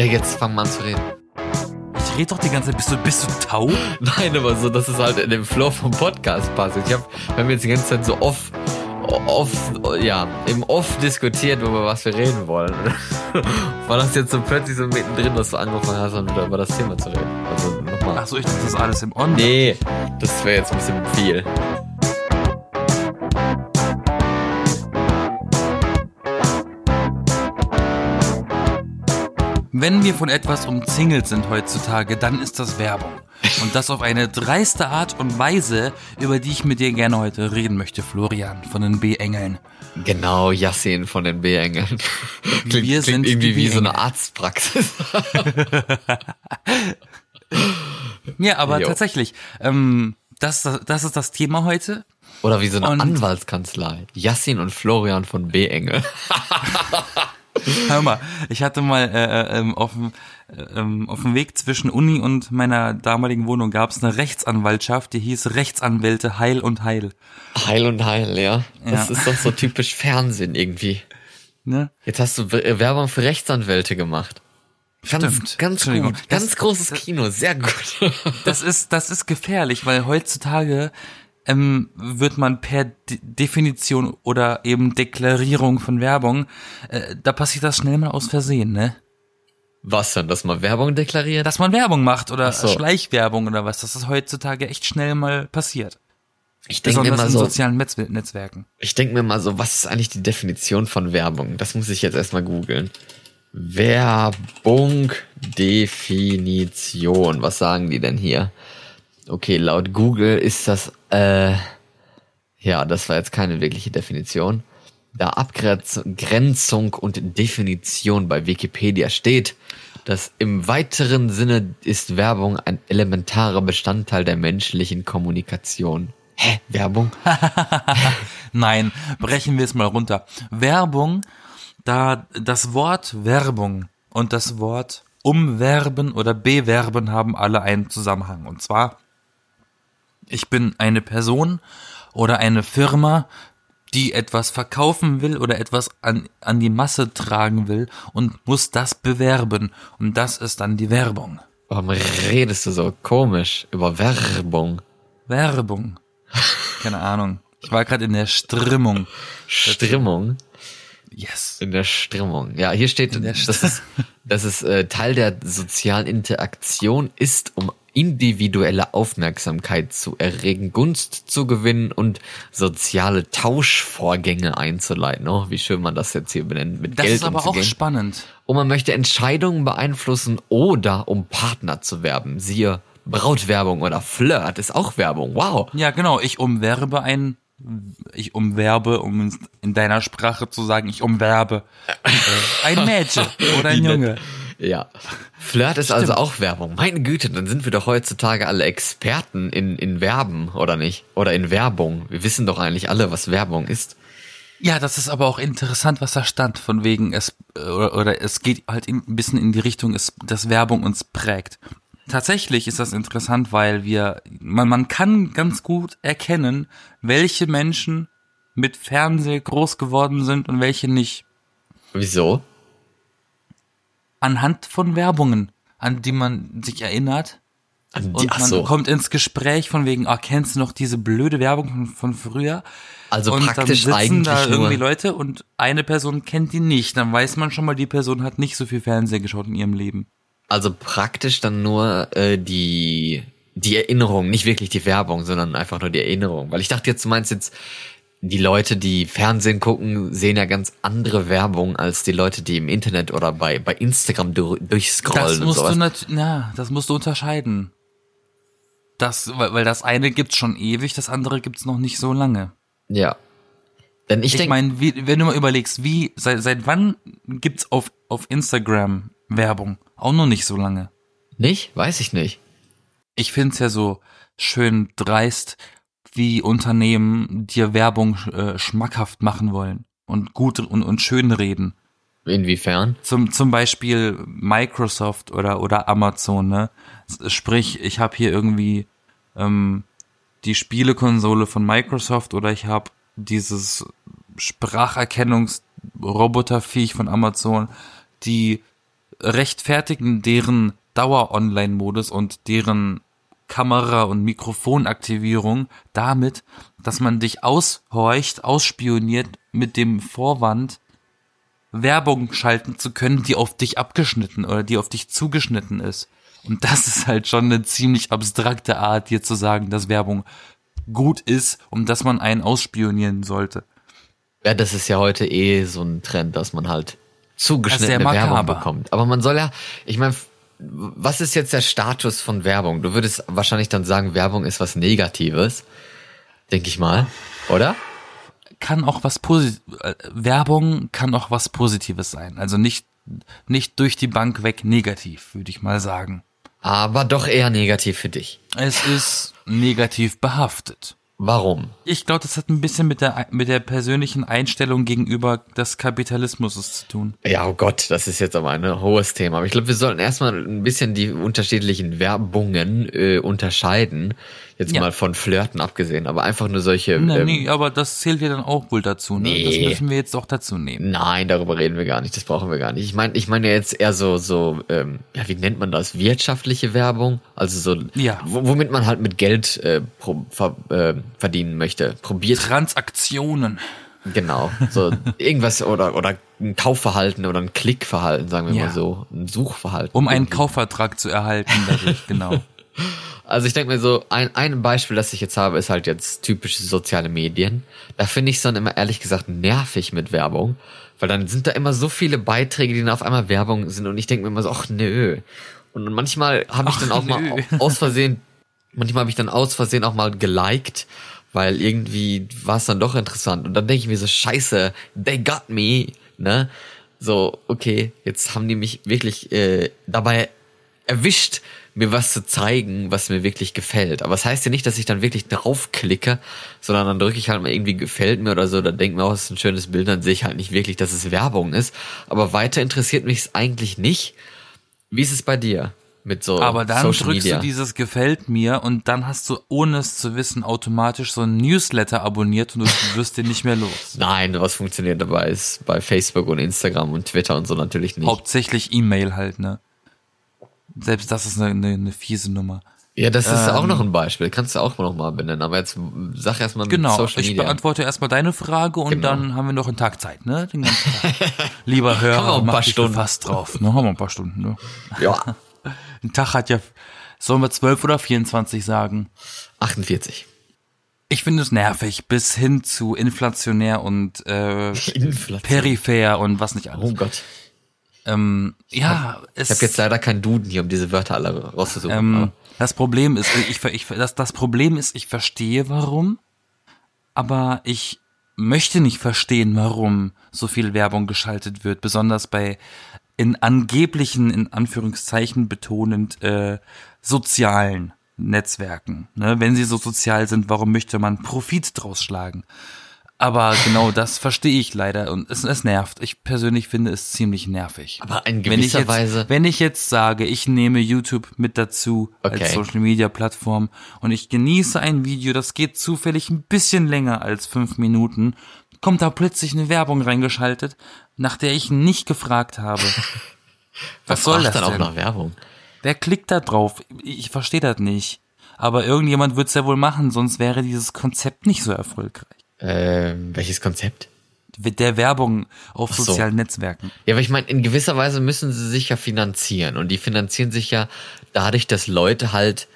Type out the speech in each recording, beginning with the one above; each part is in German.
Ja, jetzt fang mal an zu reden. Ich rede doch die ganze Zeit. Bist du, bist du taub? Nein, aber so, dass es halt in dem Flow vom Podcast passt. Ich hab, wir haben jetzt die ganze Zeit so off, off, ja, im Off diskutiert, über was wir reden wollen. War das jetzt so plötzlich so mittendrin, dass du angefangen hast, dann wieder über das Thema zu reden? Also nochmal. Achso, ich dachte, das ist alles im On. Nee, das wäre jetzt ein bisschen viel. Wenn wir von etwas umzingelt sind heutzutage, dann ist das Werbung. Und das auf eine dreiste Art und Weise, über die ich mit dir gerne heute reden möchte, Florian von den B-Engeln. Genau, Yassin von den B-Engeln. Klingt, Wir klingt sind die irgendwie wie so eine. Arztpraxis. Ja, aber Jo. tatsächlich, ähm, das, das ist das Thema heute. Oder wie so eine Und- Anwaltskanzlei. Yassin und Florian von B-Engel. Hör mal, ich hatte mal äh, ähm, auf, dem, äh, ähm, auf dem Weg zwischen Uni und meiner damaligen Wohnung gab es eine Rechtsanwaltschaft, die hieß Rechtsanwälte Heil und Heil. Heil und Heil, ja. Das Ja. ist doch so typisch Fernsehen irgendwie. Ne? Jetzt hast du W- Werbung für Rechtsanwälte gemacht. Ganz, Stimmt. ganz gut. Ganz Das- großes Kino, sehr gut. Das ist, das ist gefährlich, weil heutzutage ähm, wird man per De Definition oder eben Deklarierung von Werbung, äh, da passiert das schnell mal aus Versehen, ne? Was denn, dass man Werbung deklariert? Dass man Werbung macht oder so. Schleichwerbung oder was, dass das heutzutage echt schnell mal passiert. Ich denke mir Besonders mal in so, sozialen Netz Netzwerken. ich denke mir mal so, was ist eigentlich die Definition von Werbung? Das muss ich jetzt erstmal googeln. Werbung Definition. Was sagen die denn hier? Okay, laut Google ist das, äh, ja, das war jetzt keine wirkliche Definition. Da Abgrenzung und Definition bei Wikipedia steht, dass im weiteren Sinne ist Werbung ein elementarer Bestandteil der menschlichen Kommunikation. Hä? Werbung? Nein, brechen wir es mal runter. Werbung, da das Wort Werbung und das Wort umwerben oder bewerben haben alle einen Zusammenhang. Und zwar, ich bin eine Person oder eine Firma, die etwas verkaufen will oder etwas an, an die Masse tragen will und muss das bewerben. Und das ist dann die Werbung. Warum redest du so komisch über Werbung? Werbung. Keine Ahnung. Ich war gerade in der Strimmung. Stimmung? Yes. In der Stimmung. Ja, hier steht, dass es, dass es äh, Teil der sozialen Interaktion ist, um individuelle Aufmerksamkeit zu erregen, Gunst zu gewinnen und soziale Tauschvorgänge einzuleiten. Oh, wie schön man das jetzt hier benennt, mit Das Geld ist aber auch umzugehen. spannend. Und man möchte Entscheidungen beeinflussen oder um Partner zu werben. Siehe Brautwerbung oder Flirt ist auch Werbung. Wow. Ja, genau. Ich umwerbe ein, ich umwerbe, um in- in deiner Sprache zu sagen, ich umwerbe äh, ein Mädchen oder ein. Junge. Ja. Flirt ist also auch Werbung. Meine Güte, dann sind wir doch heutzutage alle Experten in, in Werben, oder nicht? Oder in Werbung. Wir wissen doch eigentlich alle, was Werbung ist. Ja, das ist aber auch interessant, was da stand, von wegen es äh, oder, oder es geht halt in, ein bisschen in die Richtung, es, dass Werbung uns prägt. Tatsächlich ist das interessant, weil wir man man kann ganz gut erkennen, welche Menschen mit Fernseh groß geworden sind und welche nicht. Wieso? Anhand von Werbungen, an die man sich erinnert die, Und man so. kommt ins Gespräch von wegen, ah, kennst du noch diese blöde Werbung von, von früher? Also und praktisch dann sitzen da eigentlich irgendwie nur. Leute und eine Person kennt die nicht. Dann weiß man schon mal, die Person hat nicht so viel Fernseher geschaut in ihrem Leben. Also praktisch dann nur äh, die, die Erinnerung, nicht wirklich die Werbung, sondern einfach nur die Erinnerung. Weil ich dachte jetzt, du meinst jetzt, die Leute, die Fernsehen gucken, sehen ja ganz andere Werbung als die Leute, die im Internet oder bei, bei Instagram du, durchscrollen Das und musst sowas. du na, das musst du unterscheiden. Das, weil, weil das eine gibt's schon ewig, das andere gibt's noch nicht so lange. Ja. Denn ich, Ich, meine, wenn du mal überlegst, wie, seit, seit wann gibt's auf, auf Instagram Werbung? Auch noch nicht so lange. nicht? Weiß ich nicht. ich find's ja so schön dreist, wie Unternehmen dir Werbung äh, schmackhaft machen wollen und gut und, und schön reden. Inwiefern? Zum, zum Beispiel Microsoft oder, oder Amazon, ne? Sprich, ich habe hier irgendwie ähm, die Spielekonsole von Microsoft oder ich habe dieses Spracherkennungsroboterviech von Amazon, die rechtfertigen deren Dauer-Online-Modus und deren Kamera- und Mikrofonaktivierung damit, dass man dich aushorcht, ausspioniert mit dem Vorwand, Werbung schalten zu können, die auf dich abgeschnitten oder die auf dich zugeschnitten ist. Und das ist halt schon eine ziemlich abstrakte Art, dir zu sagen, dass Werbung gut ist und dass man einen ausspionieren sollte. Ja, das ist ja heute eh so ein Trend, dass man halt zugeschnittene Werbung bekommt. Aber man soll ja, ich meine, was ist jetzt der Status von Werbung? Du würdest wahrscheinlich dann sagen, Werbung ist was Negatives, denke ich mal, oder? Kann auch was Posit äh, Werbung kann auch was Positives sein. Also nicht nicht durch die Bank weg negativ, würde ich mal sagen. Aber doch eher negativ für dich. Es ist negativ behaftet. Warum? Ich glaube, das hat ein bisschen mit der, mit der persönlichen Einstellung gegenüber des Kapitalismus zu tun. Ja, oh Gott, das ist jetzt aber ein hohes Thema. Aber ich glaube, wir sollten erstmal ein bisschen die unterschiedlichen Werbungen äh, unterscheiden. Jetzt ja. mal von Flirten abgesehen, aber einfach nur solche. Nee, ähm, nee, aber das zählt ja dann auch wohl dazu, ne? Nee. Das müssen wir jetzt auch dazu nehmen. Nein, darüber reden wir gar nicht, das brauchen wir gar nicht. Ich meine, ich meine jetzt eher so, so, ähm, ja, wie nennt man das? Wirtschaftliche Werbung? Also so, ja. womit man halt mit Geld äh, pro, ver, äh, verdienen möchte. Probiert. Transaktionen. Genau, so irgendwas oder oder ein Kaufverhalten oder ein Klickverhalten, sagen wir ja. mal so, ein Suchverhalten. Um einen Kaufvertrag zu erhalten, dadurch, genau. Also ich denke mir so, ein, ein Beispiel, das ich jetzt habe, ist halt jetzt typische soziale Medien. Da finde ich es dann immer ehrlich gesagt nervig mit Werbung, weil dann sind da immer so viele Beiträge, die dann auf einmal Werbung sind und ich denke mir immer so, ach nö. Und manchmal habe ich ach, dann auch nö. mal aus Versehen, manchmal habe ich dann aus Versehen auch mal geliked, weil irgendwie war es dann doch interessant. Und dann denke ich mir so, scheiße, they got me, ne? So, okay, jetzt haben die mich wirklich äh, dabei erwischt, mir was zu zeigen, was mir wirklich gefällt. Aber es das heißt ja nicht, dass ich dann wirklich draufklicke, sondern dann drücke ich halt mal irgendwie gefällt mir oder so, dann denke mir, oh, das ist ein schönes Bild, dann sehe ich halt nicht wirklich, dass es Werbung ist. Aber weiter interessiert mich es eigentlich nicht. Wie ist es bei dir? Mit so Aber dann Social drückst Media? du dieses gefällt mir und dann hast du, ohne es zu wissen, automatisch so ein Newsletter abonniert und du wirst den nicht mehr los. Nein, was funktioniert dabei ist bei Facebook und Instagram und Twitter und so natürlich nicht. Hauptsächlich E-Mail halt, ne? Selbst das ist eine, eine, eine fiese Nummer. Ja, das ist ähm, auch noch ein Beispiel. Kannst du auch noch mal benennen. Aber jetzt sag erst mal mit genau, Social Media. ich beantworte erstmal deine Frage und genau. dann haben wir noch einen Tag Zeit, ne? Den ganzen Tag. Lieber Hörer, ein paar Stunden fast drauf. Ne? Haben wir ein paar Stunden, ne? Ja. ein Tag hat ja, sollen wir 12 oder 24 sagen? 48. Ich finde es nervig, bis hin zu inflationär und äh, Inflation. peripher und was nicht alles. Oh Gott. Ähm, ja, ich habe jetzt leider keinen Duden hier, um diese Wörter alle rauszusuchen. Ähm, das Problem ist, ich, ich, das, das Problem ist, ich verstehe warum, aber ich möchte nicht verstehen, warum so viel Werbung geschaltet wird, besonders bei in angeblichen, in Anführungszeichen betonend, äh, sozialen Netzwerken. Ne? Wenn sie so sozial sind, warum möchte man Profit draus schlagen? Aber genau das verstehe ich leider und es, es nervt. Ich persönlich finde es ziemlich nervig. Aber in gewisser wenn ich jetzt, Weise. Wenn ich jetzt sage, ich nehme YouTube mit dazu Okay. als Social Media Plattform und ich genieße ein Video, das geht zufällig ein bisschen länger als fünf Minuten, kommt da plötzlich eine Werbung reingeschaltet, nach der ich nicht gefragt habe. Was soll das dann auch noch Werbung? Wer klickt da drauf? Ich verstehe das nicht. Aber irgendjemand wird es ja wohl machen, sonst wäre dieses Konzept nicht so erfolgreich. Äh, welches Konzept? Der Werbung auf so. sozialen Netzwerken. Ja, aber ich meine, in gewisser Weise müssen sie sich ja finanzieren. Und die finanzieren sich ja dadurch, dass Leute halt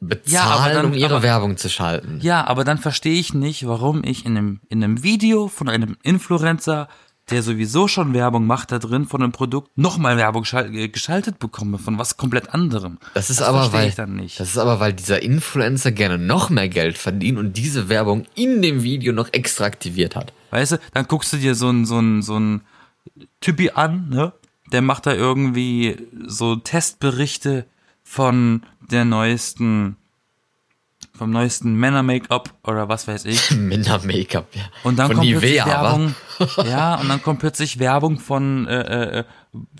bezahlen, Ja, dann- um ihre aber- Werbung zu schalten. Ja, aber dann verstehe ich nicht, warum ich in einem, in einem Video von einem Influencer, der sowieso schon Werbung macht da drin von einem Produkt, nochmal Werbung äh, geschaltet bekomme von was komplett anderem. Das ist aber, verstehe weil, ich dann nicht. das ist aber, weil dieser Influencer gerne noch mehr Geld verdient und diese Werbung in dem Video noch extra aktiviert hat. Weißt du, dann guckst du dir so ein, so ein, so ein Typi an, ne? Der macht da irgendwie so Testberichte von der neuesten, vom neuesten Männer-Make-up oder was weiß ich. Minder-Make-up, ja. Und dann Von kommt plötzlich Nivea, Werbung, ja, und dann kommt plötzlich Werbung von, äh, äh,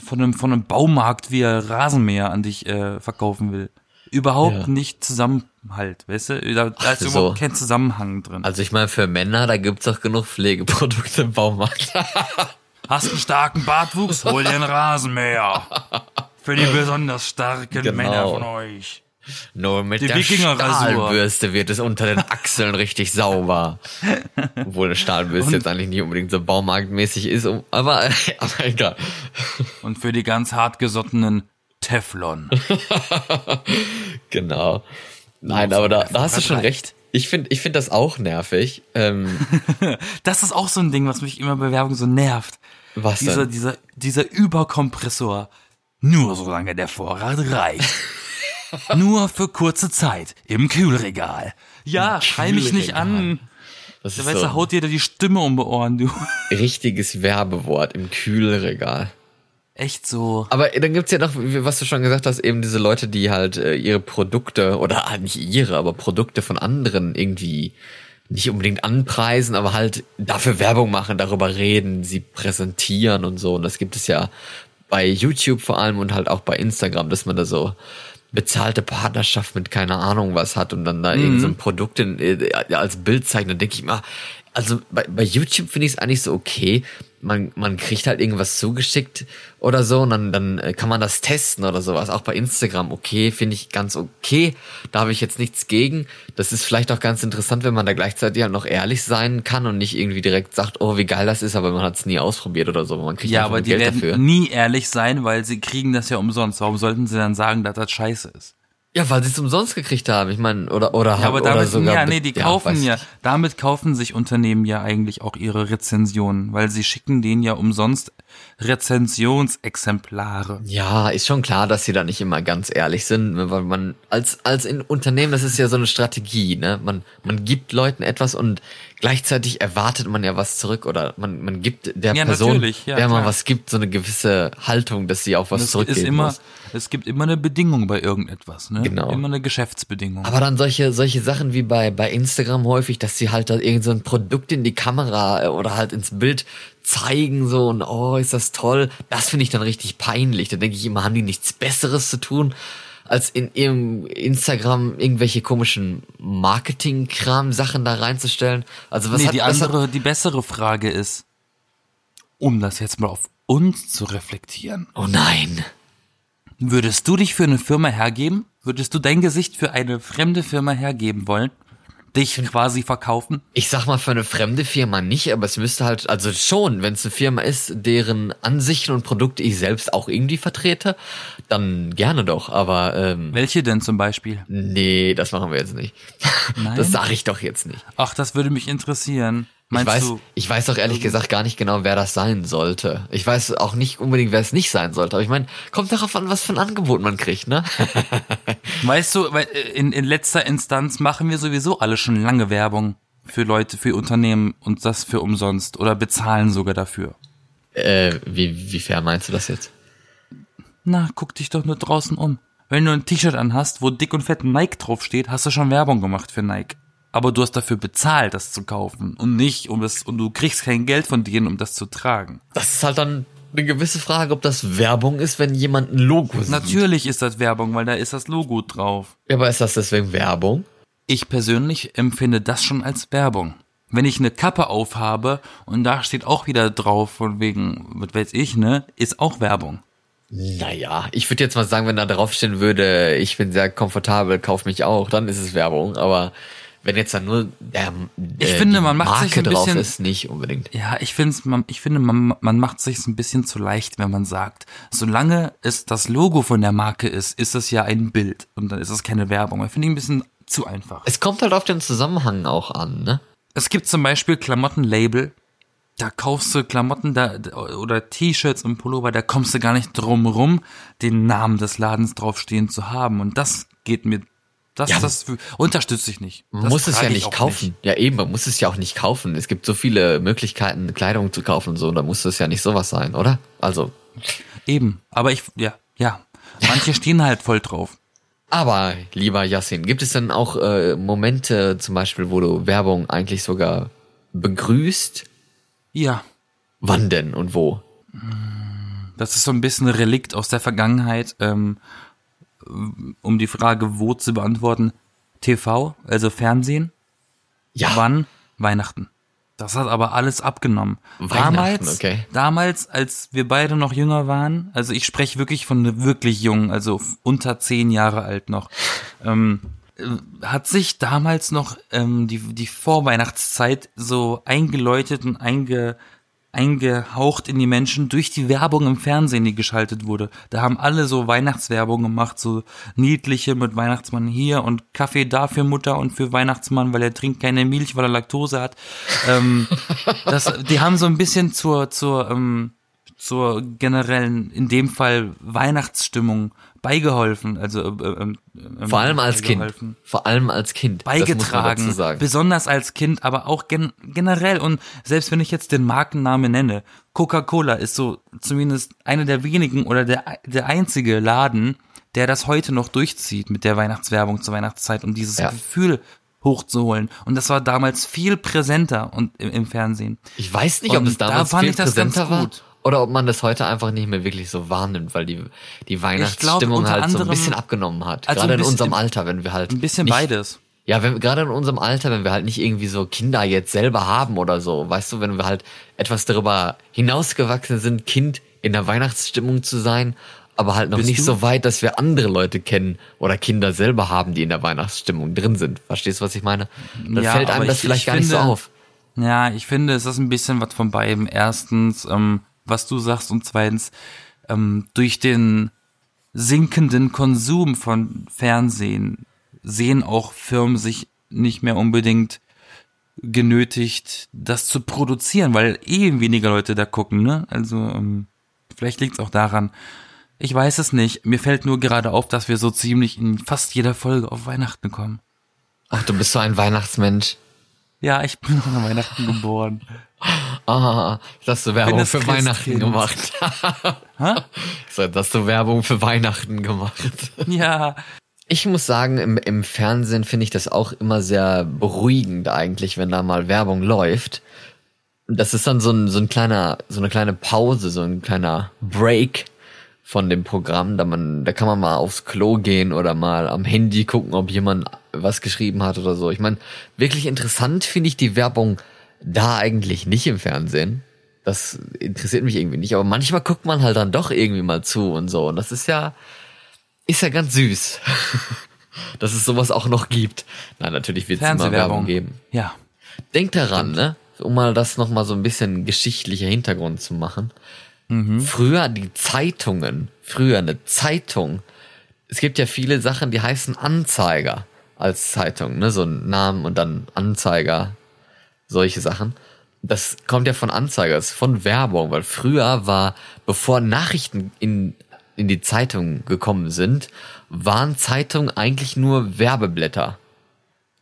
von einem, von einem Baumarkt, wie er Rasenmäher an dich äh, verkaufen will. Überhaupt Ja. nicht Zusammenhalt, weißt du? Da, da ist so. überhaupt kein Zusammenhang drin. Also ich meine, für Männer, da gibt's doch genug Pflegeprodukte im Baumarkt. Hast einen starken Bartwuchs? Hol dir einen Rasenmäher. Für die besonders starken Genau. Männer von euch. Nur mit Die der. Stahlbürste wird es unter den Achseln richtig sauber. Obwohl eine Stahlbürste Und- jetzt eigentlich nicht unbedingt so baumarktmäßig ist, um, aber, aber egal. Und für die ganz hartgesottenen Teflon. Genau. Nein, aber da, da hast du schon recht. Ich finde ich find das auch nervig. Ähm, Das ist auch so ein Ding, was mich immer bei Werbung so nervt. was Dieser, denn? dieser, dieser Überkompressor. Nur solange der Vorrat reicht. Nur für kurze Zeit im Kühlregal. Ja, schrei mich nicht an. Das ist weißt, so haut dir da die Stimme um die Ohren, du. richtiges Werbewort im Kühlregal. Echt so. Aber dann gibt's ja noch, was du schon gesagt hast, eben diese Leute, die halt äh, ihre Produkte, oder ah, nicht ihre, aber Produkte von anderen irgendwie nicht unbedingt anpreisen, aber halt dafür Werbung machen, darüber reden, sie präsentieren und so. Und das gibt es ja bei YouTube vor allem und halt auch bei Instagram, dass man da so bezahlte Partnerschaft mit keine Ahnung was hat und dann da irgend so ein Produkt in, äh, als Bild zeigt, dann denke ich mal, also bei, bei YouTube finde ich es eigentlich so okay. Man, man kriegt halt irgendwas zugeschickt oder so und dann, dann äh, kann man das testen oder sowas. Auch bei Instagram okay, finde ich ganz okay. Da habe ich jetzt nichts gegen. Das ist vielleicht auch ganz interessant, wenn man da gleichzeitig halt noch ehrlich sein kann und nicht irgendwie direkt sagt, oh, wie geil das ist, aber man hat es nie ausprobiert oder so. Man kriegt Ja, aber die Geld werden dafür. nie ehrlich sein, weil sie kriegen das ja umsonst. Warum sollten sie dann sagen, dass das scheiße ist? Ja, weil sie es umsonst gekriegt haben. Ich meine, oder oder Ja, aber oder damit, sogar ja, nee, die ja, kaufen ja, ich. damit kaufen sich Unternehmen ja eigentlich auch ihre Rezensionen, weil sie schicken denen ja umsonst Rezensionsexemplare. Ja, ist schon klar, dass sie da nicht immer ganz ehrlich sind, ne, weil man als als in Unternehmen, das ist ja so eine Strategie, ne? Man man gibt Leuten etwas und gleichzeitig erwartet man ja was zurück oder man man gibt der Ja, Person, ja, der man was gibt, so eine gewisse Haltung, dass sie auch was Es zurückgeben ist immer, muss. es gibt immer eine Bedingung bei irgendetwas, ne? Genau. Immer eine Geschäftsbedingung. Aber dann solche solche Sachen wie bei bei Instagram häufig, dass sie halt da irgend so ein Produkt in die Kamera äh, oder halt ins Bild zeigen so und oh, ist das toll. Das finde ich dann richtig peinlich. Da denke ich immer, haben die nichts besseres zu tun, als in ihrem Instagram irgendwelche komischen Marketing-Kram Sachen da reinzustellen. Also was nee, hat die was hat- andere, die bessere Frage ist, um das jetzt mal auf uns zu reflektieren. Oh nein. Würdest du dich für eine Firma hergeben? Würdest du dein Gesicht für eine fremde Firma hergeben wollen? Dich quasi verkaufen? Ich sag mal für eine fremde Firma nicht, aber es müsste halt, also schon, wenn es eine Firma ist, deren Ansichten und Produkte ich selbst auch irgendwie vertrete, dann gerne doch. Aber ähm, Welche denn zum Beispiel? nee, das machen wir jetzt nicht. Nein? Das sage ich doch jetzt nicht. Ach, das würde mich interessieren. Ich Meinst weiß, du? ich weiß auch ehrlich gesagt gar nicht genau, wer das sein sollte. Ich weiß auch nicht unbedingt, wer es nicht sein sollte. Aber ich meine, kommt darauf an, was für ein Angebot man kriegt, ne? Weißt du, äh, in, in letzter Instanz machen wir sowieso alle schon lange Werbung für Leute, für Unternehmen und das für umsonst oder bezahlen sogar dafür. äh, wie, wie fair meinst du das jetzt? Na, guck dich doch nur draußen um. Wenn du ein T-Shirt anhast, wo dick und fett Nike draufsteht, hast du schon Werbung gemacht für Nike. Aber du hast dafür bezahlt, das zu kaufen und nicht um das und du kriegst kein Geld von denen, um das zu tragen. Das ist halt dann eine gewisse Frage, ob das Werbung ist, wenn jemand ein Logo sieht. Natürlich ist das Werbung, weil da ist das Logo drauf. Ja, aber ist das deswegen Werbung? Ich persönlich empfinde das schon als Werbung. Wenn ich eine Kappe aufhabe und da steht auch wieder drauf, von wegen, was weiß ich, ne, ist auch Werbung. Naja, ich würde jetzt mal sagen, wenn da draufstehen würde, ich bin sehr komfortabel, kauf mich auch, dann ist es Werbung. Aber wenn jetzt da nur der, Ich äh, finde, die man macht sich Marke ein drauf bisschen- ist, nicht unbedingt. Ja, ich find's, man, ich finde, man, man macht sich's ein bisschen zu leicht, wenn man sagt, solange es das Logo von der Marke ist, ist es ja ein Bild und dann ist es keine Werbung. Ich finde ich ein bisschen zu einfach. Es kommt halt auf den Zusammenhang auch an, ne? Es gibt zum Beispiel Klamottenlabel, da kaufst du Klamotten da oder T-Shirts und Pullover, da kommst du gar nicht drum rum, den Namen des Ladens draufstehen zu haben. Und das geht mir, das, Ja. das unterstütze ich nicht. Man Das muss es ja ich nicht kaufen. Ja, eben, man muss es ja auch nicht kaufen. Es gibt so viele Möglichkeiten, Kleidung zu kaufen und so, da muss es ja nicht sowas sein, oder? Also, Eben. Aber ich, ja, ja. Manche stehen halt voll drauf. aber lieber Yassin, gibt es denn auch äh, Momente zum Beispiel, wo du Werbung eigentlich sogar begrüßt? Ja. Wann denn und wo? Das ist so ein bisschen ein Relikt aus der Vergangenheit, ähm, um die Frage wo zu beantworten. TV, also Fernsehen, Ja, wann? Weihnachten. Das hat aber alles abgenommen. Damals, okay. damals, als wir beide noch jünger waren, also ich spreche wirklich von wirklich jung, also unter zehn Jahre alt noch, ähm, äh, hat sich damals noch ähm, die, die Vorweihnachtszeit so eingeläutet und einge, eingehaucht in die Menschen durch die Werbung im Fernsehen, die geschaltet wurde. Da haben alle so Weihnachtswerbung gemacht, so niedliche mit Weihnachtsmann hier und Kaffee da für Mutter und für Weihnachtsmann, weil er trinkt keine Milch, weil er Laktose hat. ähm, das, die haben so ein bisschen zur, zur, ähm, zur generellen, in dem Fall Weihnachtsstimmung beigeholfen, also äh, ähm, ähm, Vor allem als Kind. Vor allem als Kind. Beigetragen, besonders als Kind, aber auch gen generell und selbst wenn ich jetzt den Markennamen nenne, Coca-Cola ist so zumindest einer der wenigen oder der der einzige Laden, der das heute noch durchzieht mit der Weihnachtswerbung zur Weihnachtszeit, um dieses Ja. Gefühl hochzuholen und das war damals viel präsenter und im, im Fernsehen. Ich weiß nicht, ob Und es da damals fand viel ich das ganz präsenter war gut. Oder ob man das heute einfach nicht mehr wirklich so wahrnimmt, weil die, die glaub, Weihnachtsstimmung unter halt so ein anderem- bisschen abgenommen hat. Also gerade in unserem Alter, wenn wir halt Ein bisschen nicht, beides. Ja, wenn, gerade in unserem Alter, wenn wir halt nicht irgendwie so Kinder jetzt selber haben oder so, weißt du, wenn wir halt etwas darüber hinausgewachsen sind, Kind in der Weihnachtsstimmung zu sein, aber halt noch Bist nicht du? so weit, dass wir andere Leute kennen oder Kinder selber haben, die in der Weihnachtsstimmung drin sind. Verstehst du, was ich meine? Dann Ja, fällt einem das ich- vielleicht ich gar nicht so finde- auf. Ja, ich finde, es ist ein bisschen was von beidem. Erstens, ähm, was du sagst und zweitens, ähm, durch den sinkenden Konsum von Fernsehen sehen auch Firmen sich nicht mehr unbedingt genötigt, das zu produzieren, weil eh weniger Leute da gucken, ne? Also, ähm, vielleicht liegt es auch daran. Ich weiß es nicht. Mir fällt nur gerade auf, dass wir so ziemlich in fast jeder Folge auf Weihnachten kommen. Ach, du bist so ein Weihnachtsmensch. Ja, ich bin an Weihnachten geboren. Ah, hast du Werbung das für Weihnachten gemacht. So, hast du Werbung für Weihnachten gemacht. Ja, Ich muss sagen, im, im Fernsehen finde ich das auch immer sehr beruhigend eigentlich, wenn da mal Werbung läuft. Das ist dann so ein, so ein kleiner, so eine kleine Pause, so ein kleiner Break von dem Programm. Da man, da kann man mal aufs Klo gehen oder mal am Handy gucken, ob jemand was geschrieben hat oder so. Ich meine, wirklich interessant finde ich die Werbung da eigentlich nicht im Fernsehen. Das interessiert mich irgendwie nicht. Aber manchmal guckt man halt dann doch irgendwie mal zu und so. Und das ist ja, ist ja ganz süß, dass es sowas auch noch gibt. Nein, natürlich wird es immer Werbung geben. Ja. Denk daran, ne? Um mal das nochmal so ein bisschen geschichtlicher Hintergrund zu machen. Früher die Zeitungen, früher eine Zeitung. Es gibt ja viele Sachen, die heißen Anzeiger als Zeitung, ne? So ein Namen und dann Anzeiger, solche Sachen. Das kommt ja von Anzeiger, ist von Werbung, weil früher war, bevor Nachrichten in, in die Zeitung gekommen sind, waren Zeitungen eigentlich nur Werbeblätter.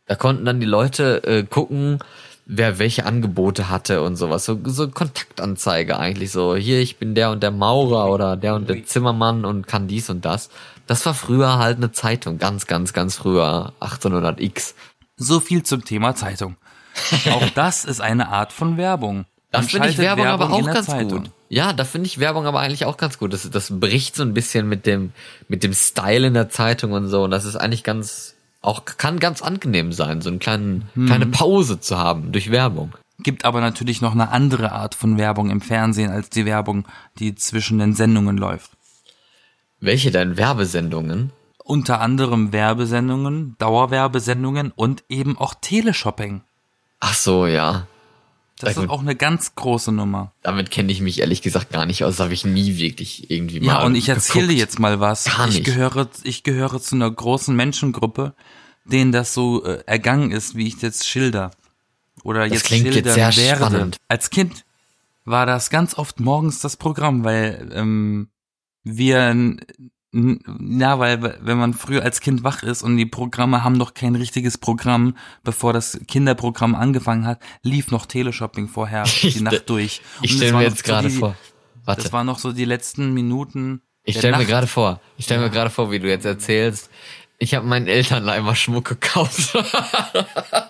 Da konnten dann die Leute äh, gucken, wer welche Angebote hatte und sowas. So, so Kontaktanzeige eigentlich so. Hier, ich bin der und der Maurer oder der und der Zimmermann und kann dies und das. Das war früher halt eine Zeitung. Ganz, ganz, ganz früher. 1800x. So viel zum Thema Zeitung. Auch das ist eine Art von Werbung. Da finde ich schaltet Werbung, aber auch ganz Zeitung. gut. Ja, da finde ich Werbung aber eigentlich auch ganz gut. Das, das bricht so ein bisschen mit dem, mit dem Style in der Zeitung und so. Und das ist eigentlich ganz, auch kann ganz angenehm sein, so eine kleinen, Hm. kleine Pause zu haben durch Werbung. Gibt aber natürlich noch eine andere Art von Werbung im Fernsehen als die Werbung, die zwischen den Sendungen läuft. Welche denn Werbesendungen? Unter anderem Werbesendungen, Dauerwerbesendungen und eben auch Teleshopping. Ach so, ja. Das ist auch eine ganz große Nummer. Damit kenne ich mich ehrlich gesagt gar nicht aus. Das habe ich nie wirklich irgendwie mal Ja, und ich erzähle geguckt. jetzt mal was. Gar Ich nicht. gehöre, ich gehöre zu einer großen Menschengruppe, denen das so äh, ergangen ist, wie ich jetzt schilder. Oder jetzt klingt jetzt schildern sehr werde. spannend. Als Kind war das ganz oft morgens das Programm, weil ähm, wir ja, weil wenn man früher als Kind wach ist und die Programme haben noch kein richtiges Programm, bevor das Kinderprogramm angefangen hat, lief noch Teleshopping vorher die Nacht durch. Ich stelle mir jetzt so gerade die- vor. Warte. Das waren noch so die letzten Minuten. Ich stelle mir gerade vor. Ich stelle mir gerade vor, wie du jetzt erzählst. Ich habe meinen Eltern einmal Schmuck gekauft.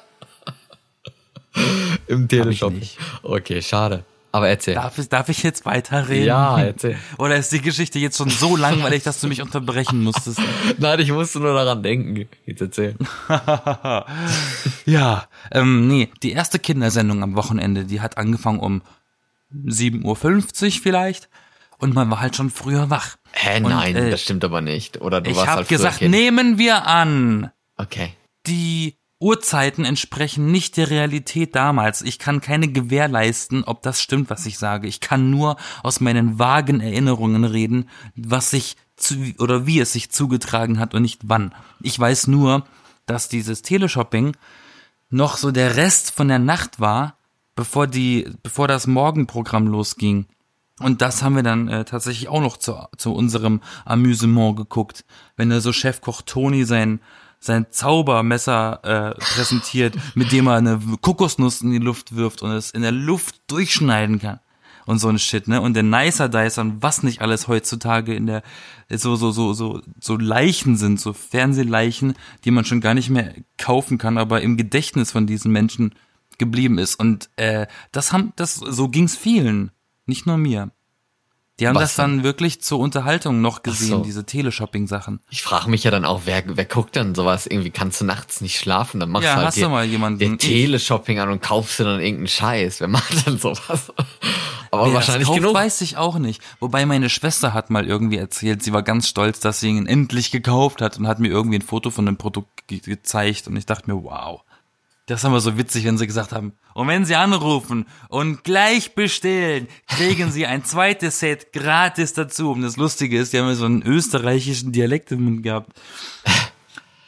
Im Teleshop. nicht. Okay, schade. Aber erzähl. Darf ich, darf ich jetzt weiterreden? Ja, erzähl. Oder ist die Geschichte jetzt schon so langweilig, dass du mich unterbrechen musstest? Nein, ich musste nur daran denken. Jetzt erzähl. ja, ähm, nee, die erste Kindersendung am Wochenende, die hat angefangen um 7.50 Uhr vielleicht. Und man war halt schon früher wach. Hä, Und, nein, äh, das stimmt aber nicht. Oder du Ich warst habe halt früher gesagt, Kind. nehmen wir an, Okay. die Uhrzeiten entsprechen nicht der Realität damals. Ich kann keine Gewähr leisten, ob das stimmt, was ich sage. Ich kann nur aus meinen vagen Erinnerungen reden, was sich zu, oder wie es sich zugetragen hat und nicht wann. Ich weiß nur, dass dieses Teleshopping noch so der Rest von der Nacht war, bevor die, bevor das Morgenprogramm losging. Und das haben wir dann äh, tatsächlich auch noch zu, zu unserem Amüsement geguckt. Wenn da so Chefkoch Toni sein, sein Zaubermesser äh, präsentiert, mit dem er eine Kokosnuss in die Luft wirft und es in der Luft durchschneiden kann. Und so ein Shit, ne? Und der Nicer Dicer und was nicht alles heutzutage in der so, so, so, so, so Leichen sind, so Fernsehleichen, die man schon gar nicht mehr kaufen kann, aber im Gedächtnis von diesen Menschen geblieben ist. Und äh, das haben, das, so ging's vielen, nicht nur mir. Die haben Was das dann wirklich zur Unterhaltung noch gesehen, so. diese Teleshopping-Sachen. Ich frage mich ja dann auch, wer, wer guckt dann sowas? Irgendwie kannst du nachts nicht schlafen, dann machst Ja, du halt hast dir, du mal jemanden- dir. Teleshopping an und kaufst dir dann irgendeinen Scheiß. Wer macht denn sowas? Aber Wer wahrscheinlich das kauft, genug. weiß ich auch nicht. Wobei meine Schwester hat mal irgendwie erzählt, sie war ganz stolz, dass sie ihn endlich gekauft hat und hat mir irgendwie ein Foto von dem Produkt ge gezeigt und ich dachte mir, wow. Das ist immer so witzig, wenn sie gesagt haben, und wenn sie anrufen und gleich bestellen, kriegen sie ein zweites Set gratis dazu. Und das Lustige ist, die haben ja so einen österreichischen Dialekt im Mund gehabt.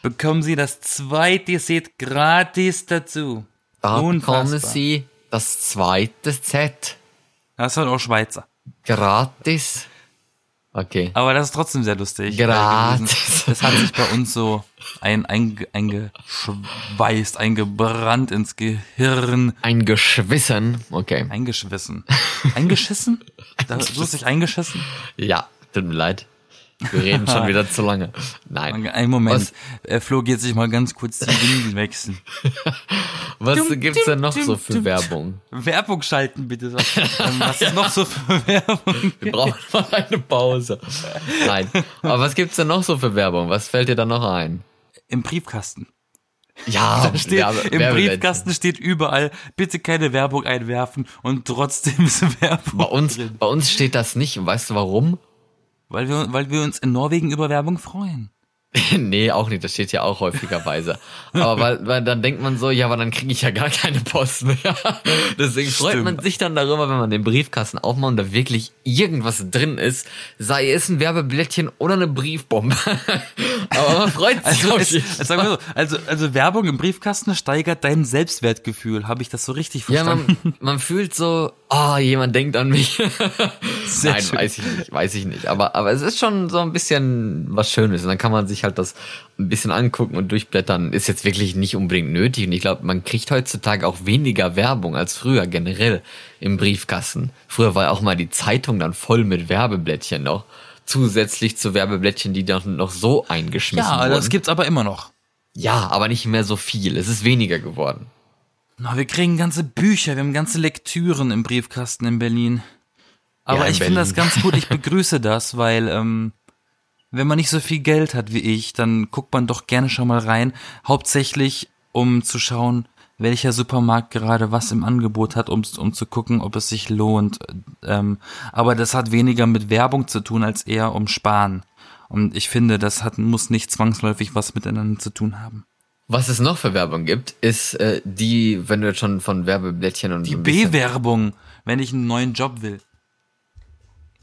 Bekommen sie das zweite Set gratis dazu. Da bekommen Unfassbar. sie das zweite Set Das war auch Schweizer. gratis. Okay. Aber das ist trotzdem sehr lustig. Gratis. Das hat sich bei uns so ein, einge, eingeschweißt, eingebrannt ins Gehirn, Ein Geschwissen. Okay. eingeschwissen. Eingeschissen? Da, du hast dich eingeschissen? Ja, tut mir leid. Wir reden schon wieder zu lange. Nein. Ein Moment. Äh, Flo geht sich mal ganz kurz die Windeln wechseln. Was Dum, gibt's denn noch dum, so für dum. Werbung? Werbung schalten bitte. Was, ähm, was ist noch so für Werbung? Wir brauchen mal eine Pause. Nein. Aber was gibt's denn noch so für Werbung? Was fällt dir da noch ein? Im Briefkasten. Ja, steht, Werbe- Im. Briefkasten steht überall, bitte keine Werbung einwerfen und trotzdem ist Werbung Bei uns, drin. bei uns steht das nicht. Weißt du warum? Weil wir, weil wir uns in Norwegen über Werbung freuen. nee, auch nicht. Das steht ja auch häufigerweise. Aber weil, weil dann denkt man so, ja, aber dann kriege ich ja gar keine Post mehr. Deswegen freut Stimmt. man sich dann darüber, wenn man den Briefkasten aufmacht und da wirklich irgendwas drin ist. Sei es ein Werbeblättchen oder eine Briefbombe. aber man freut sich Also, es, so, also, also Werbung im Briefkasten steigert dein Selbstwertgefühl. Habe ich das so richtig Ja, verstanden? man, man fühlt so, oh, jemand denkt an mich. Nein, schön. weiß ich nicht, weiß ich nicht. Aber, aber es ist schon so ein bisschen was Schönes. Und dann kann man sich halt das ein bisschen angucken und durchblättern. Ist jetzt wirklich nicht unbedingt nötig. Und ich glaube, man kriegt heutzutage auch weniger Werbung als früher generell im Briefkasten. Früher war ja auch mal die Zeitung dann voll mit Werbeblättchen noch. Zusätzlich zu Werbeblättchen, die dann noch so eingeschmissen ja, wurden. das gibt's aber immer noch. ja, aber nicht mehr so viel. Es ist weniger geworden. Na, wir kriegen ganze Bücher, wir haben ganze Lektüren im Briefkasten in Berlin. Aber Ja, in ich finde das ganz gut, ich begrüße das, weil ähm, wenn man nicht so viel Geld hat wie ich, dann guckt man doch gerne schon mal rein. Hauptsächlich, um zu schauen, welcher Supermarkt gerade was im Angebot hat, um, um zu gucken, ob es sich lohnt. Ähm, aber das hat weniger mit Werbung zu tun, als eher um Sparen. Und ich finde, das hat, muss nicht zwangsläufig was miteinander zu tun haben. Was es noch für Werbung gibt, ist äh, die, wenn du jetzt schon von Werbeblättchen und Die so Bewerbung, wenn ich einen neuen Job will.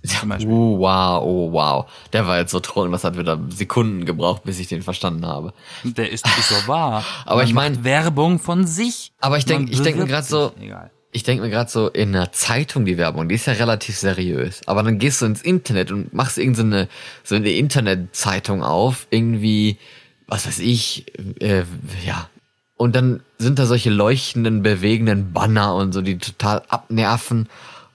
Zum Beispiel. Oh wow, oh wow. Der war jetzt so trocken, das hat wieder Sekunden gebraucht, bis ich den verstanden habe. Der ist, ist so wahr. Aber Man ich mein- macht Werbung von sich. Aber ich denk- Man ich denk mir grad so-. Egal. Ich denke mir gerade so, in einer Zeitung die Werbung, die ist ja relativ seriös. Aber dann gehst du ins Internet und machst irgendeine so eine Internetzeitung auf, irgendwie, was weiß ich, äh, ja. Und dann sind da solche leuchtenden, bewegenden Banner und so, die total abnerven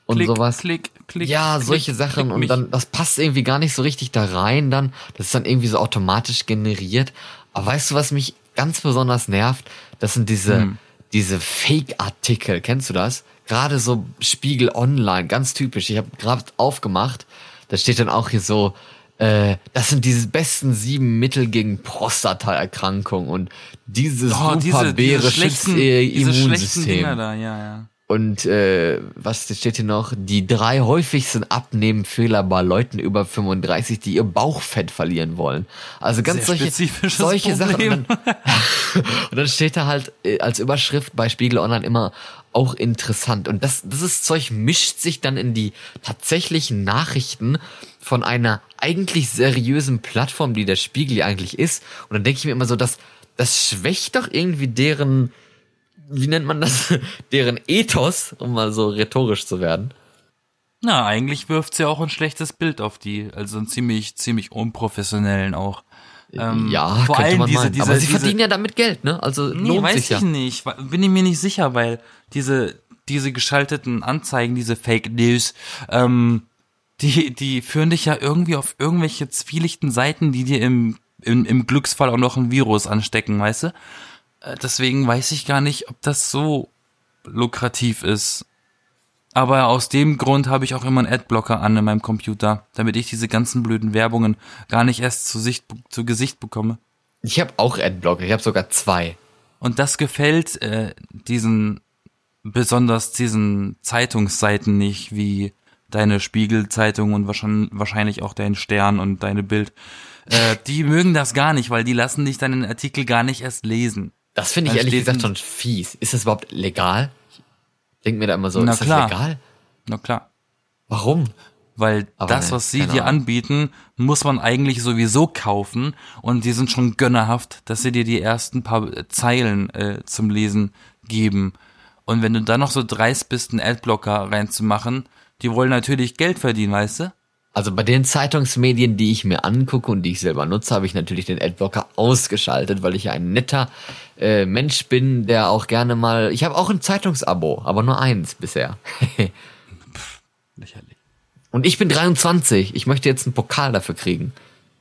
und Klick, sowas. klick, klick. Ja, klick, solche Sachen klick und dann, das passt irgendwie gar nicht so richtig da rein dann. Das ist dann irgendwie so automatisch generiert. Aber weißt du, was mich ganz besonders nervt? Das sind diese, Hm. diese Fake-Artikel, kennst du das? Gerade so Spiegel Online, ganz typisch. Ich habe gerade aufgemacht, da steht dann auch hier so, äh, das sind diese besten sieben Mittel gegen Prostataerkrankung und diese Oh, diese, diese schützt ihr Immunsystem. Da, ja, ja. Und äh, was steht hier noch? Die drei häufigsten Abnehmfehler bei Leuten über 35, die ihr Bauchfett verlieren wollen. Also ganz Sehr solche, solche Sachen. Und dann, und dann steht da halt äh, als Überschrift bei Spiegel Online immer auch interessant. Und das, das ist Zeug mischt sich dann in die tatsächlichen Nachrichten von einer eigentlich seriösen Plattform, die der Spiegel ja eigentlich ist. Und dann denke ich mir immer so, dass das schwächt doch irgendwie deren wie nennt man das, deren Ethos, um mal so rhetorisch zu werden. Na, eigentlich wirft sie auch ein schlechtes Bild auf die, also einen ziemlich, ziemlich unprofessionellen auch. Ähm, ja, vor könnte allem man diese, diese, Aber sie diese, verdienen ja damit Geld, ne? Also Nee, lohnt weiß sich ich ja. nicht. Wa- Bin ich mir nicht sicher, weil diese, diese geschalteten Anzeigen, diese Fake News, ähm, die, die führen dich ja irgendwie auf irgendwelche zwielichten Seiten, die dir im, im, im Glücksfall auch noch ein Virus anstecken, weißt du? Äh, Deswegen weiß ich gar nicht, ob das so lukrativ ist. Aber aus dem Grund habe ich auch immer einen Adblocker an in meinem Computer, damit ich diese ganzen blöden Werbungen gar nicht erst zu, Sicht, zu Gesicht bekomme. Ich habe auch Adblocker, ich habe sogar zwei. Und das gefällt äh, diesen, besonders diesen Zeitungsseiten nicht, wie deine Spiegelzeitung und wahrscheinlich, auch dein Stern und deine Bild. Äh, die mögen das gar nicht, weil die lassen dich deinen Artikel gar nicht erst lesen. Das finde ich ehrlich gesagt schon fies. Ist das überhaupt legal? Ich denke mir da immer so, Na ist klar. das legal? Na klar. Warum? Weil Aber das, ne, was sie dir anbieten, muss man eigentlich sowieso kaufen und die sind schon gönnerhaft, dass sie dir die ersten paar Zeilen äh, zum Lesen geben. Und wenn du dann noch so dreist bist, einen Adblocker reinzumachen, die wollen natürlich Geld verdienen, weißt du? Also bei den Zeitungsmedien, die ich mir angucke und die ich selber nutze, habe ich natürlich den Adblocker ausgeschaltet, weil ich ja ein netter äh, Mensch bin, der auch gerne mal. Ich habe auch ein Zeitungsabo, aber nur eins bisher. Lächerlich. und ich bin 23. Ich möchte jetzt einen Pokal dafür kriegen.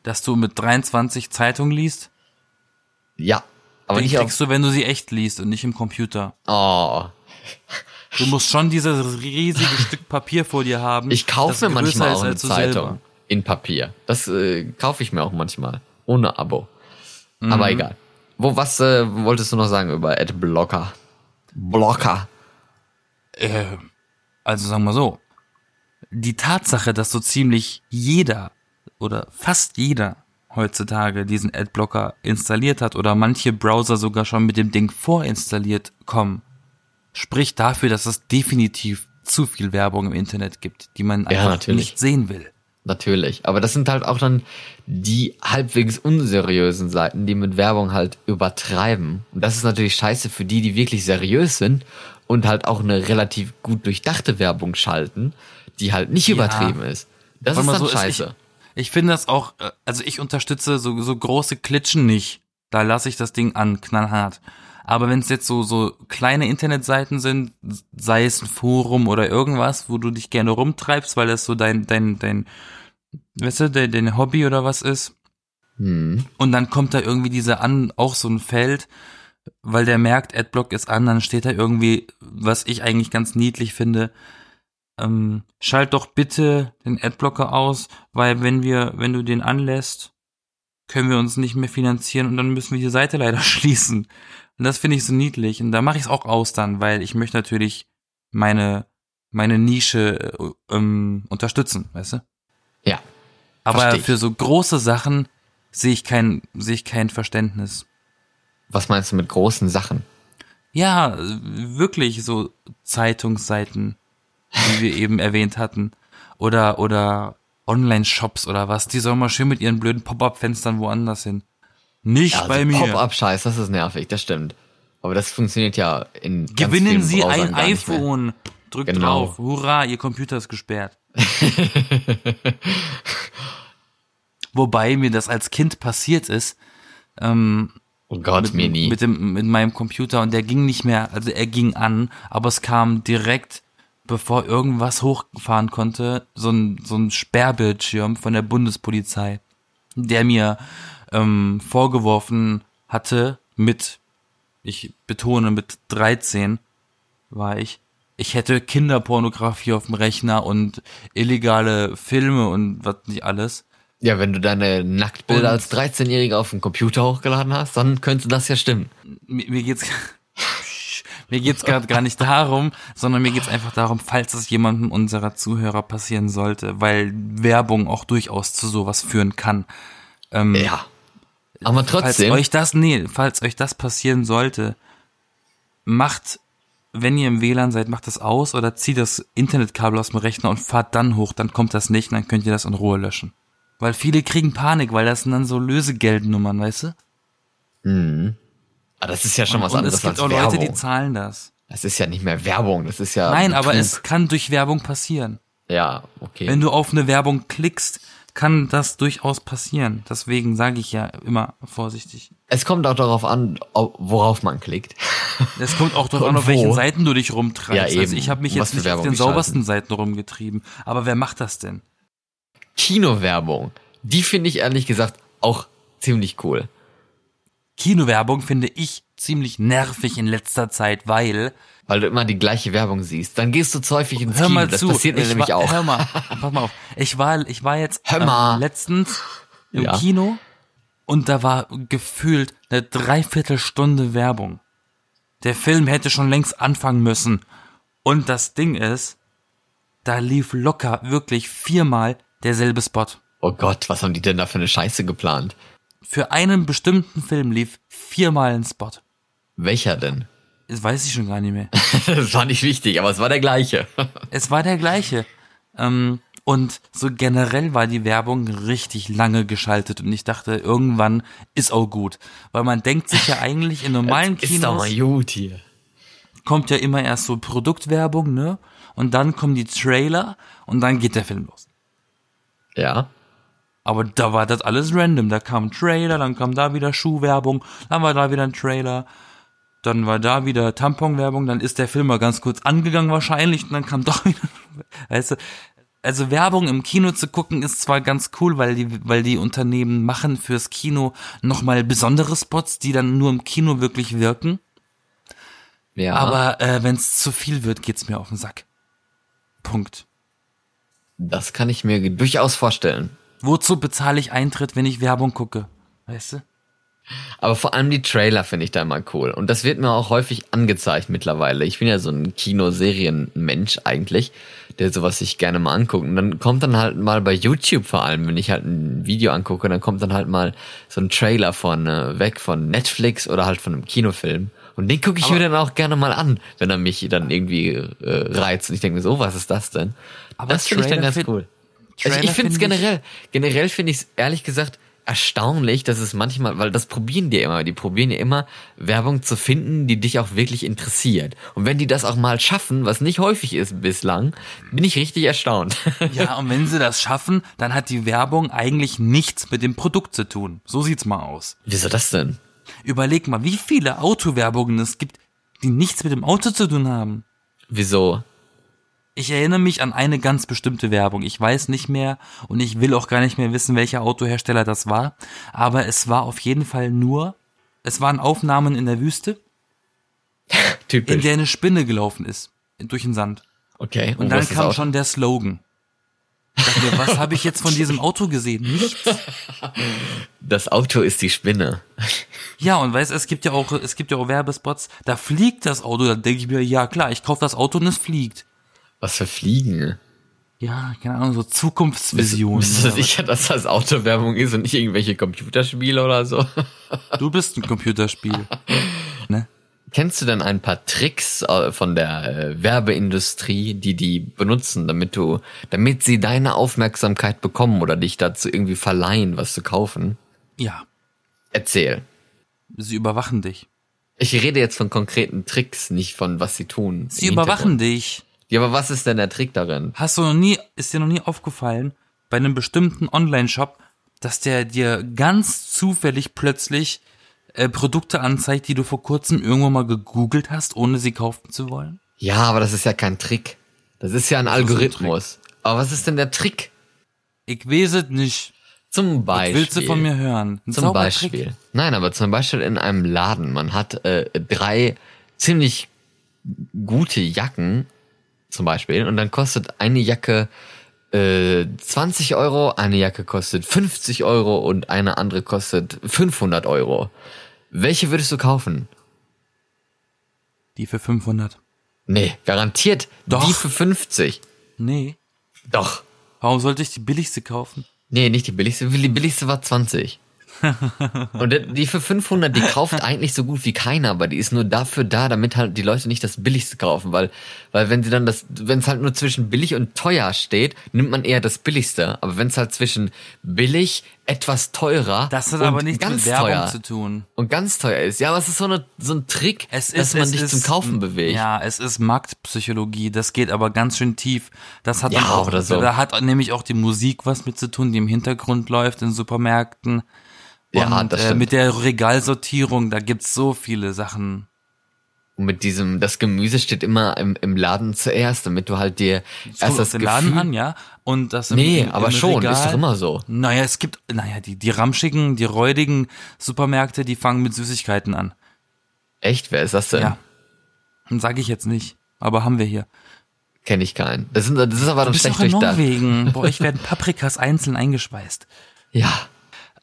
Dass du mit 23 Zeitungen liest, Ja, aber den nicht kriegst du, wenn du sie echt liest und nicht im Computer. Oh, Du musst schon dieses riesige Stück Papier vor dir haben. ich kaufe mir manchmal auch eine Zeitung selber. in Papier. Das äh, kaufe ich mir auch manchmal ohne Abo. Mhm. Aber egal. Wo was äh, wolltest du noch sagen über Adblocker? Blocker. Äh, also sagen wir so, die Tatsache, dass so ziemlich jeder oder fast jeder heutzutage diesen Adblocker installiert hat oder manche Browser sogar schon mit dem Ding vorinstalliert kommen, spricht dafür, dass es definitiv zu viel Werbung im Internet gibt, die man einfach natürlich. nicht sehen will. Natürlich. Aber das sind halt auch dann die halbwegs unseriösen Seiten, die mit Werbung halt übertreiben. Und das ist natürlich scheiße für die, die wirklich seriös sind und halt auch eine relativ gut durchdachte Werbung schalten, die halt nicht übertrieben ist. Das Warte ist dann so, ist- scheiße. Ich, ich finde das auch, äh, also ich unterstütze so, so große Klitschen nicht. Da lasse ich das Ding an, knallhart. Aber wenn es jetzt so, so kleine Internetseiten sind, sei es ein Forum oder irgendwas, wo du dich gerne rumtreibst, weil das so dein, dein, dein, weißt du, dein, dein Hobby oder was ist, Hm. und dann kommt da irgendwie diese an, auch so ein Feld, weil der merkt, Adblock ist an, dann steht da irgendwie, was ich eigentlich ganz niedlich finde, ähm, schalt doch bitte den Adblocker aus, weil wenn wir, wenn du den anlässt, können wir uns nicht mehr finanzieren und dann müssen wir die Seite leider schließen. Und das finde ich so niedlich. Und da mache ich es auch aus dann, weil ich möchte natürlich meine, meine Nische äh, ähm, unterstützen, weißt du? Ja. Aber für so große Sachen sehe ich kein, sehe ich kein Verständnis. Was meinst du mit großen Sachen? Ja, wirklich so Zeitungsseiten, die wir eben erwähnt hatten. Oder, oder Online-Shops oder was. Die sollen mal schön mit ihren blöden Pop-Up-Fenstern woanders hin. Nicht Ja, bei also mir. Pop-up-Scheiß, das ist nervig, das stimmt. Aber das funktioniert ja in Gewinnen Sie Browsern ein iPhone. Drückt Genau. drauf. Hurra, Ihr Computer ist gesperrt. Wobei mir das als Kind passiert ist. Ähm, Oh Gott, mir nie. mit dem mit meinem Computer und der ging nicht mehr, also er ging an, aber es kam direkt bevor irgendwas hochfahren konnte, so ein so ein Sperrbildschirm von der Bundespolizei, der mir ähm, vorgeworfen hatte mit ich betone mit 13 war ich, ich hätte Kinderpornografie auf dem Rechner und illegale Filme und was nicht alles. Ja, wenn du deine Nacktbilder Und- als 13-Jähriger auf den Computer hochgeladen hast, dann könnte das ja stimmen. Mir, mir geht's mir geht's gerade gar nicht darum, sondern mir geht's einfach darum, falls es jemandem unserer Zuhörer passieren sollte, weil Werbung auch durchaus zu sowas führen kann. Ähm, Ja. Aber Falls trotzdem, euch das, nee, falls euch das passieren sollte, macht, wenn ihr im WLAN seid, macht das aus oder zieht das Internetkabel aus dem Rechner und fahrt dann hoch, dann kommt das nicht und dann könnt ihr das in Ruhe löschen. Weil viele kriegen Panik, weil das sind dann so Lösegeldnummern, weißt du? Ah, das ist ja schon was und anderes es gibt auch Werbung. Leute, die zahlen das. das ist ja nicht mehr Werbung, das ist ja Nein, aber es kann durch Werbung passieren. Ja, okay. Wenn du auf eine Werbung klickst, kann das durchaus passieren. Deswegen sage ich ja immer vorsichtig. es kommt auch darauf an, worauf man klickt. Es kommt auch darauf an, auf welchen Seiten du dich rumtreibst. Ja, Also ich habe mich jetzt nicht auf den saubersten Seiten rumgetrieben. Aber wer macht das denn? Kinowerbung, die finde ich ehrlich gesagt auch ziemlich cool. Kinowerbung finde ich ziemlich nervig in letzter Zeit, weil Weil du immer die gleiche Werbung siehst. Dann gehst du zu häufig ins hör Kino. mal das zu, passiert mir ich nämlich auch. Hör mal, pass mal auf. Ich war, ich war jetzt Hör mal. ähm, letztens im Ja. Kino und da war gefühlt eine Dreiviertelstunde Werbung. Der Film hätte schon längst anfangen müssen. Und das Ding ist, da lief locker wirklich viermal derselbe Spot. Oh Gott, was haben die denn da für eine Scheiße geplant? Für einen bestimmten Film lief viermal ein Spot. Welcher denn? Das weiß ich schon gar nicht mehr. das war nicht wichtig, aber es war der gleiche. Es war der gleiche. Ähm, und so generell war die Werbung richtig lange geschaltet und ich dachte, irgendwann ist auch gut. Weil man denkt sich ja eigentlich in normalen Ist doch Kinos mal gut hier. kommt ja immer erst so Produktwerbung, ne? Und dann kommen die Trailer und dann geht der Film los. Ja. Aber da war das alles random. Da kam ein Trailer, dann kam da wieder Schuhwerbung, dann war da wieder ein Trailer, dann war da wieder Tamponwerbung, dann ist der Film mal ganz kurz angegangen wahrscheinlich und dann kam doch wieder, weißt du, also Werbung im Kino zu gucken ist zwar ganz cool, weil die, weil die Unternehmen machen fürs Kino nochmal besondere Spots, die dann nur im Kino wirklich wirken. Ja. Aber äh, wenn es zu viel wird, geht's mir auf den Sack. Punkt. das kann ich mir durchaus vorstellen. Wozu bezahle ich Eintritt, wenn ich Werbung gucke? Weißt du? Aber vor allem die Trailer finde ich da immer cool. Und das wird mir auch häufig angezeigt mittlerweile. Ich bin ja so ein Kinoserienmensch eigentlich, der sowas sich gerne mal anguckt. Und dann kommt dann halt mal bei YouTube vor allem, wenn ich halt ein Video angucke, dann kommt dann halt mal so ein Trailer von äh, weg von Netflix oder halt von einem Kinofilm. Und den gucke ich Aber- mir dann auch gerne mal an, wenn er mich dann irgendwie äh, reizt. Und ich denke mir so, oh, was ist das denn? Aber das finde ich dann ganz cool. Also Trailer ich finde es generell, generell finde ich es ehrlich gesagt erstaunlich, dass es manchmal, weil das probieren die immer, die probieren ja immer Werbung zu finden, die dich auch wirklich interessiert. Und wenn die das auch mal schaffen, was nicht häufig ist bislang, bin ich richtig erstaunt. Ja, und wenn sie das schaffen, dann hat die Werbung eigentlich nichts mit dem Produkt zu tun. So sieht's mal aus. Wieso das denn? Überleg mal, wie viele Autowerbungen es gibt, die nichts mit dem Auto zu tun haben. Wieso? Ich erinnere mich an eine ganz bestimmte Werbung. Ich weiß nicht mehr und ich will auch gar nicht mehr wissen, welcher Autohersteller das war. Aber es war auf jeden Fall nur, es waren Aufnahmen in der Wüste, in Typisch. der eine Spinne gelaufen ist. Durch den Sand. okay. Und wo dann kam schon der Slogan. Dachte was habe ich jetzt von diesem Auto gesehen? Nichts. Das Auto ist die Spinne. Ja, und weißt, es gibt ja auch, es gibt ja auch Werbespots, da fliegt das Auto, da denke ich mir, ja klar, ich kaufe das Auto und es fliegt. Was für Fliegen? Ja, keine Ahnung, so Bist, Zukunftsvisionen. bist du oder was. sicher, dass das Autowerbung ist und nicht irgendwelche Computerspiele oder so? Du bist ein Computerspiel. Ne? Kennst du denn ein paar Tricks äh, von der äh, Werbeindustrie, die die benutzen, damit du, damit sie deine Aufmerksamkeit bekommen oder dich dazu irgendwie verleihen, was zu kaufen? Ja, Erzähl. sie überwachen dich. Ich rede jetzt von konkreten Tricks, nicht von was sie tun. Sie überwachen dich. Ja, aber was ist denn der Trick darin? Hast du noch nie, ist dir noch nie aufgefallen, bei einem bestimmten Online-Shop, dass der dir ganz zufällig plötzlich äh, Produkte anzeigt, die du vor kurzem irgendwo mal gegoogelt hast, ohne sie kaufen zu wollen? Ja, aber das ist ja kein Trick. Das ist ja ein ein Algorithmus. aber was ist denn der Trick? Ich weiß es nicht. Zum Was Beispiel. willst du von mir hören? Ein Zum? Beispiel. Nein, aber zum Beispiel in einem Laden. Man hat äh, drei ziemlich gute Jacken, zum Beispiel, und dann kostet eine Jacke äh, 20 Euro, eine Jacke kostet 50 Euro und eine andere kostet 500 Euro. Welche würdest du kaufen? Die für 500. Nee, garantiert Doch. die für 50. Nee. Doch. Warum sollte ich die billigste kaufen? Nee, nicht die billigste. Die billigste war 20. Und die für 500, die kauft eigentlich so gut wie keiner, aber die ist nur dafür da, damit halt die Leute nicht das billigste kaufen, weil, weil wenn sie dann das, wenn es halt nur zwischen billig und teuer steht, nimmt man eher das billigste. Aber wenn es halt zwischen billig, etwas teurer Das hat und aber nichts ganz mit Werbung teuer zu tun. und ganz teuer ist, ja, aber es ist so, eine, so ein Trick, Es dass ist, man dich ist, zum Kaufen bewegt. Ja, es ist Marktpsychologie. Das geht aber ganz schön tief. Das hat Ja, auch, oder so. da hat nämlich auch die Musik was mit zu tun, die im Hintergrund läuft in Supermärkten. Ja, Und das äh, stimmt. mit der Regalsortierung, da gibt's so viele Sachen. Und mit diesem, das Gemüse steht immer im, im Laden zuerst, damit du halt dir Es erst das den Gefühl, Laden an, ja. Und das im, Nee, im, aber im schon, Regal, ist doch immer so. Naja, es gibt, naja, die, die ramschigen, die räudigen Supermärkte, die fangen mit Süßigkeiten an. Echt, wer ist das denn? Ja. Sage ich jetzt nicht, aber haben wir hier. Kenne ich keinen. Das, sind, das ist aber Du dann bist schlecht durchdacht. Norwegen. Bei euch werden Paprikas einzeln eingespeist. Ja.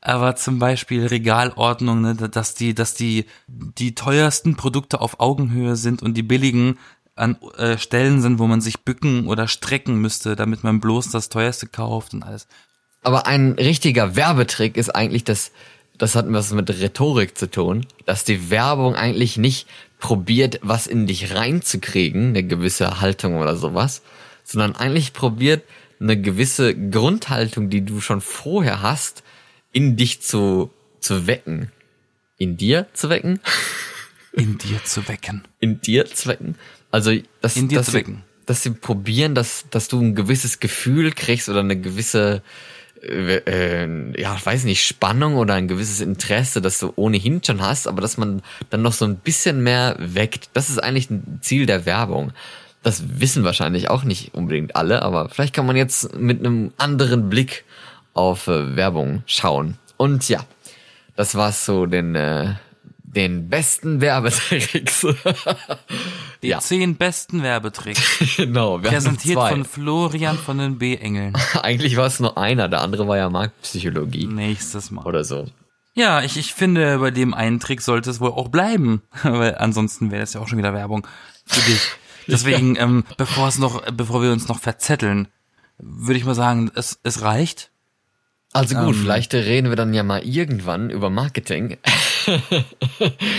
Aber zum Beispiel Regalordnung, ne, dass die, dass die, die teuersten Produkte auf Augenhöhe sind und die billigen an äh, Stellen sind, wo man sich bücken oder strecken müsste, damit man bloß das teuerste kauft und alles. Aber ein richtiger Werbetrick ist eigentlich das, das hat was mit Rhetorik zu tun, dass die Werbung eigentlich nicht probiert, was in dich reinzukriegen, eine gewisse Haltung oder sowas, sondern eigentlich probiert, eine gewisse Grundhaltung, die du schon vorher hast, in dich zu, zu wecken. In dir zu wecken? In dir zu wecken. in dir zu wecken. Also, dass, In dir dass zu sie, wecken. dass sie probieren, dass, dass du ein gewisses Gefühl kriegst oder eine gewisse, äh, äh, ja, weiß nicht, Spannung oder ein gewisses Interesse, das du ohnehin schon hast, aber dass man dann noch so ein bisschen mehr weckt. Das ist eigentlich ein Ziel der Werbung. Das wissen wahrscheinlich auch nicht unbedingt alle, aber vielleicht kann man jetzt mit einem anderen Blick auf äh, Werbung schauen. Und ja, das war's so den, äh, den besten Werbetricks. Die Ja. zehn besten Werbetricks. genau, wir Präsentiert von Florian von den B-Engeln. Eigentlich war es nur einer, der andere war ja Marktpsychologie Nächstes Mal. oder so. Ja, ich, ich finde, bei dem einen Trick sollte es wohl auch bleiben. Weil ansonsten wäre das ja auch schon wieder Werbung für dich. Deswegen, ähm, bevor es noch, bevor wir uns noch verzetteln, würde ich mal sagen, es, es reicht. Also gut, Ähm. vielleicht reden wir dann ja mal irgendwann über Marketing.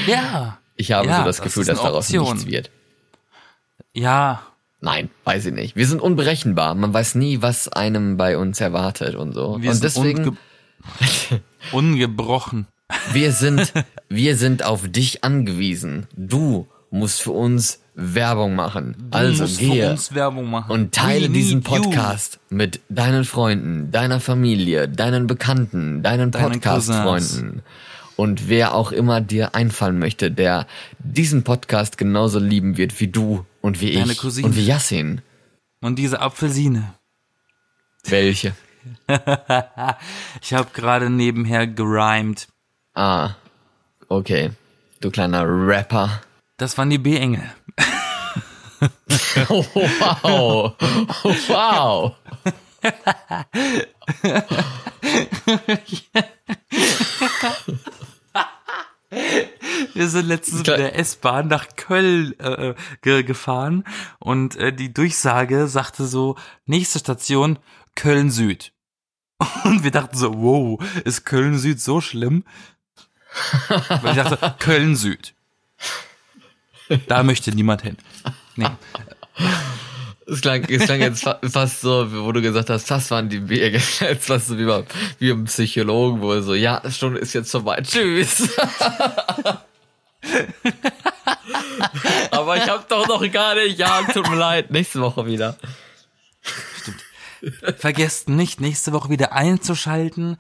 Ja. Ich habe Ja, so das Gefühl, dass daraus Option. nichts wird. Ja. Nein, weiß ich nicht. Wir sind unberechenbar. Man weiß nie, was einem bei uns erwartet und so. Wir und sind deswegen, unge ungebrochen. wir sind, wir sind auf dich angewiesen. Du musst für uns Werbung machen. Du also gehe machen. und teile diesen need you. Podcast mit deinen Freunden, deiner Familie, deinen Bekannten, deinen Deinen Podcast-Freunden und wer auch immer dir einfallen möchte, der diesen Podcast genauso lieben wird wie du und wie Deine ich Cousine. und wie Yassin. Und diese Apfelsine. Welche? Ich habe gerade nebenher gerimt. Ah, okay. Du kleiner Rapper. Das waren die B-Engel. Wow. Wow. Wir sind letztens mit der S-Bahn nach Köln äh, ge gefahren und äh, die Durchsage sagte so, nächste Station Köln Süd. Und wir dachten so, wow, ist Köln Süd so schlimm? Weil ich dachte, Köln Süd. Da möchte niemand hin. Nee. Es klang, es klang jetzt fa fast so, wo du gesagt hast, das waren die Wege. Jetzt fast so wie beim, wie beim Psychologen, wo er so, ja, die Stunde ist jetzt vorbei. Tschüss. Aber ich hab doch noch gar nicht. Ja, tut mir leid. Nächste Woche wieder. Vergesst nicht, nächste Woche wieder einzuschalten.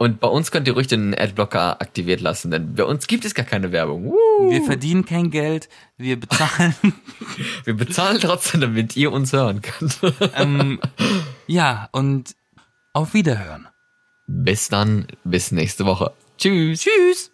Und bei uns könnt ihr ruhig den Adblocker aktiviert lassen, denn bei uns gibt es gar keine Werbung. Woo. Wir verdienen kein Geld, wir bezahlen. Wir bezahlen trotzdem, damit ihr uns hören könnt. ähm, ja, und auf Wiederhören. Bis dann, bis nächste Woche. Tschüss. Tschüss.